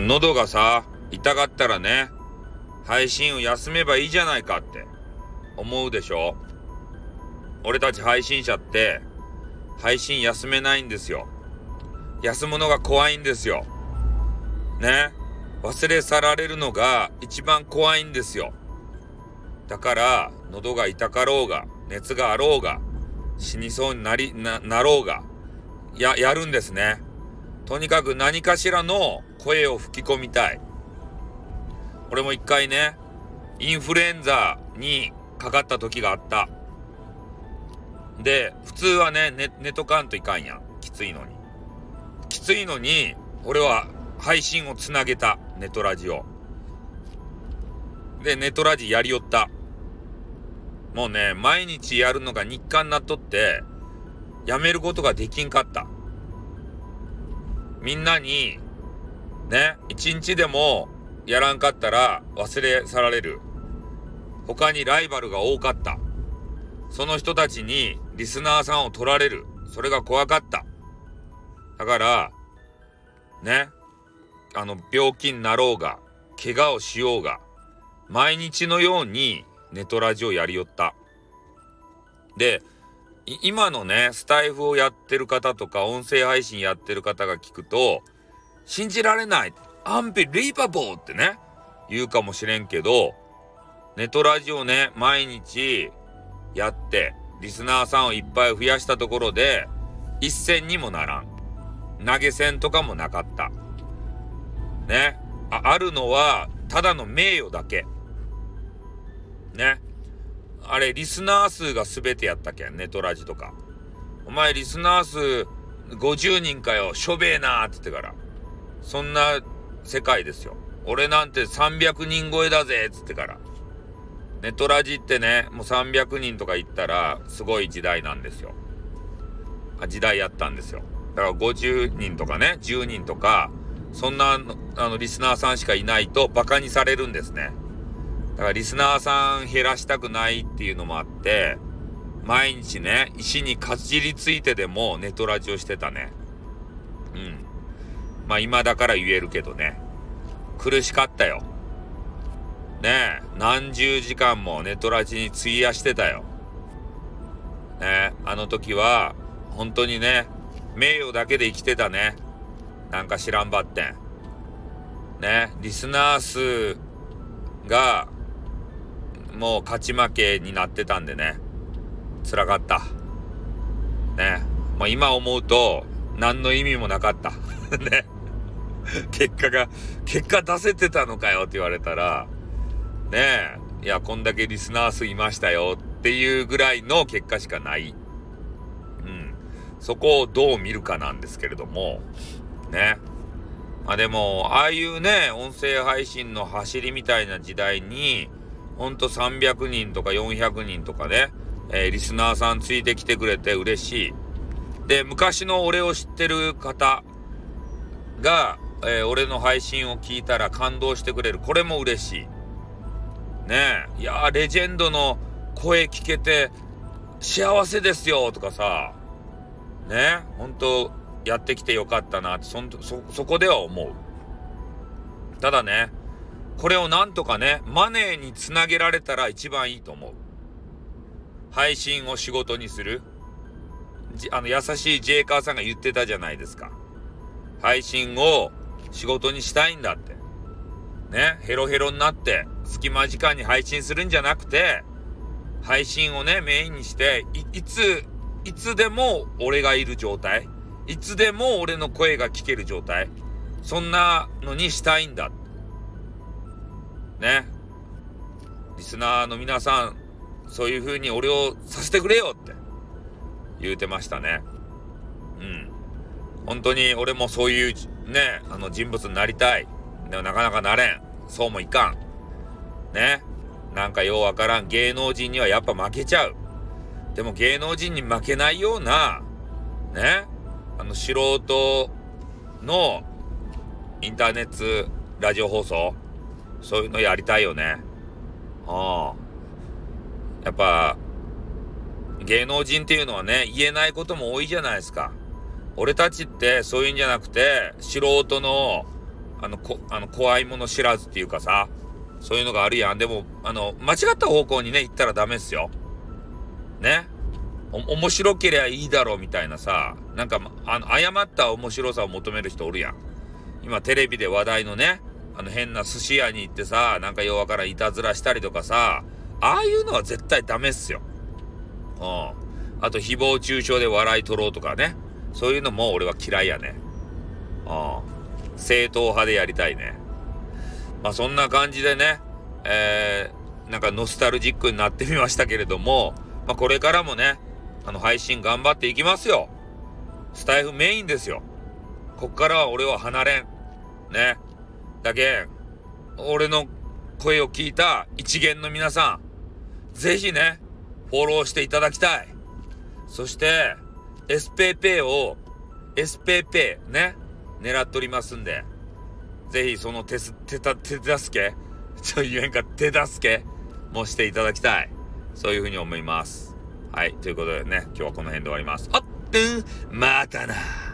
喉がさ、痛かったらね、配信を休めばいいじゃないかって思うでしょ？俺たち配信者って、配信休めないんですよ。休むのが怖いんですよ。ね？忘れ去られるのが一番怖いんですよ。だから、喉が痛かろうが、熱があろうが、死にそうになり、な、なろうが、や、やるんですね。とにかく何かしらの声を吹き込みたい。俺も一回ね、インフルエンザにかかった時があった。で、普通はね、寝、寝とかんといかんやん。きついのに。きついのに、俺は配信をつなげた。ネトラジオ。で、ネトラジやりよった。もうね、毎日やるのが日課になっとって、やめることができんかった。みんなに、ね、一日でもやらんかったら忘れ去られる。他にライバルが多かった。その人たちにリスナーさんを取られる。それが怖かった。だから、ね、あの、病気になろうが、怪我をしようが、毎日のようにネトラジオやりよった。で、今のね、スタイフをやってる方とか、音声配信やってる方が聞くと、信じられないアンビリーバボーってね、言うかもしれんけど、ネトラジオね、毎日やって、リスナーさんをいっぱい増やしたところで、一銭にもならん。投げ銭とかもなかった。ね。ああるのは、ただの名誉だけ。ね。あれ、リスナー数が全てやったけん、ネトラジとか。お前、リスナー数50人かよ、しょべえなーって言ってから。そんな世界ですよ。俺なんて300人超えだぜっつってから。ネトラジってね、もう300人とか言ったら、すごい時代なんですよ。あ時代やったんですよ。だから50人とかね、10人とか、そんな、あの、リスナーさんしかいないと馬鹿にされるんですね。だからリスナーさん減らしたくないっていうのもあって、毎日ね、石にかじりついてでもネトラジをしてたね。うん。まあ今だから言えるけどね。苦しかったよ。ねえ、何十時間もネトラジに費やしてたよ。ねあの時は、本当にね、名誉だけで生きてたね。なんか知らんばってん。ね、リスナー数が、もう勝ち負けになってたんでね。辛かった。ね。もう今思うと、何の意味もなかった。ね。結果が、結果出せてたのかよって言われたら、ねえ、いや、こんだけリスナー数いましたよっていうぐらいの結果しかない。うん。そこをどう見るかなんですけれども、ね。まあでも、ああいうね、音声配信の走りみたいな時代に、ほんと300人とか400人とかね、えー、リスナーさんついてきてくれて嬉しい。で、昔の俺を知ってる方が、えー、俺の配信を聞いたら感動してくれる。これも嬉しい。ねえ。いやレジェンドの声聞けて幸せですよとかさ、ね本当やってきてよかったなってそそそこでは思う。ただねこれをなんとかねマネーにつなげられたら一番いいと思う。配信を仕事にする。あの優しいジェイカーさんが言ってたじゃないですか。配信を仕事にしたいんだって。ね、ヘロヘロになって隙間時間に配信するんじゃなくて、配信をね、メインにして、い、いつ、いつでも俺がいる状態。いつでも俺の声が聞ける状態。そんなのにしたいんだって。ね。リスナーの皆さん、そういう風に俺をさせてくれよって言うてましたね。うん。本当に俺もそういうね、あの人物になりたい。でもなかなかなれん。そうもいかん。ね。なんかようわからん芸能人にはやっぱ負けちゃう。でも芸能人に負けないような、ね。あの素人のインターネットラジオ放送、そういうのやりたいよね。ああ。やっぱ、芸能人っていうのはね、言えないことも多いじゃないですか。俺たちってそういうんじゃなくて、素人のあの、こ、あの、怖いもの知らずっていうかさ、そういうのがあるやん。でも、あの、間違った方向にね、行ったらダメっすよ。ね。お、面白ければいいだろうみたいなさ、なんか、あの、誤った面白さを求める人おるやん。今テレビで話題のね、あの変な寿司屋に行ってさ、なんかようわからいたずらしたりとかさ、ああいうのは絶対ダメっすよ。うん。あと誹謗中傷で笑い取ろうとかね。そういうのも俺は嫌いやね。うん。正統派でやりたいね。まあそんな感じでね、えー、なんかノスタルジックになってみましたけれども、まあこれからもね、あの配信頑張っていきますよ。スタイフメインですよ。こっからは俺は離れん。ね。だけ俺の声を聞いた一元の皆さん、ぜひね、フォローしていただきたい。そして、SPP を、SPP ね、狙っておりますんで、ぜひその手す、手た、手助けちょ、言えんか、手助けもしていただきたい。そういうふうに思います。はい。ということでね、今日はこの辺で終わります。あってん、またな。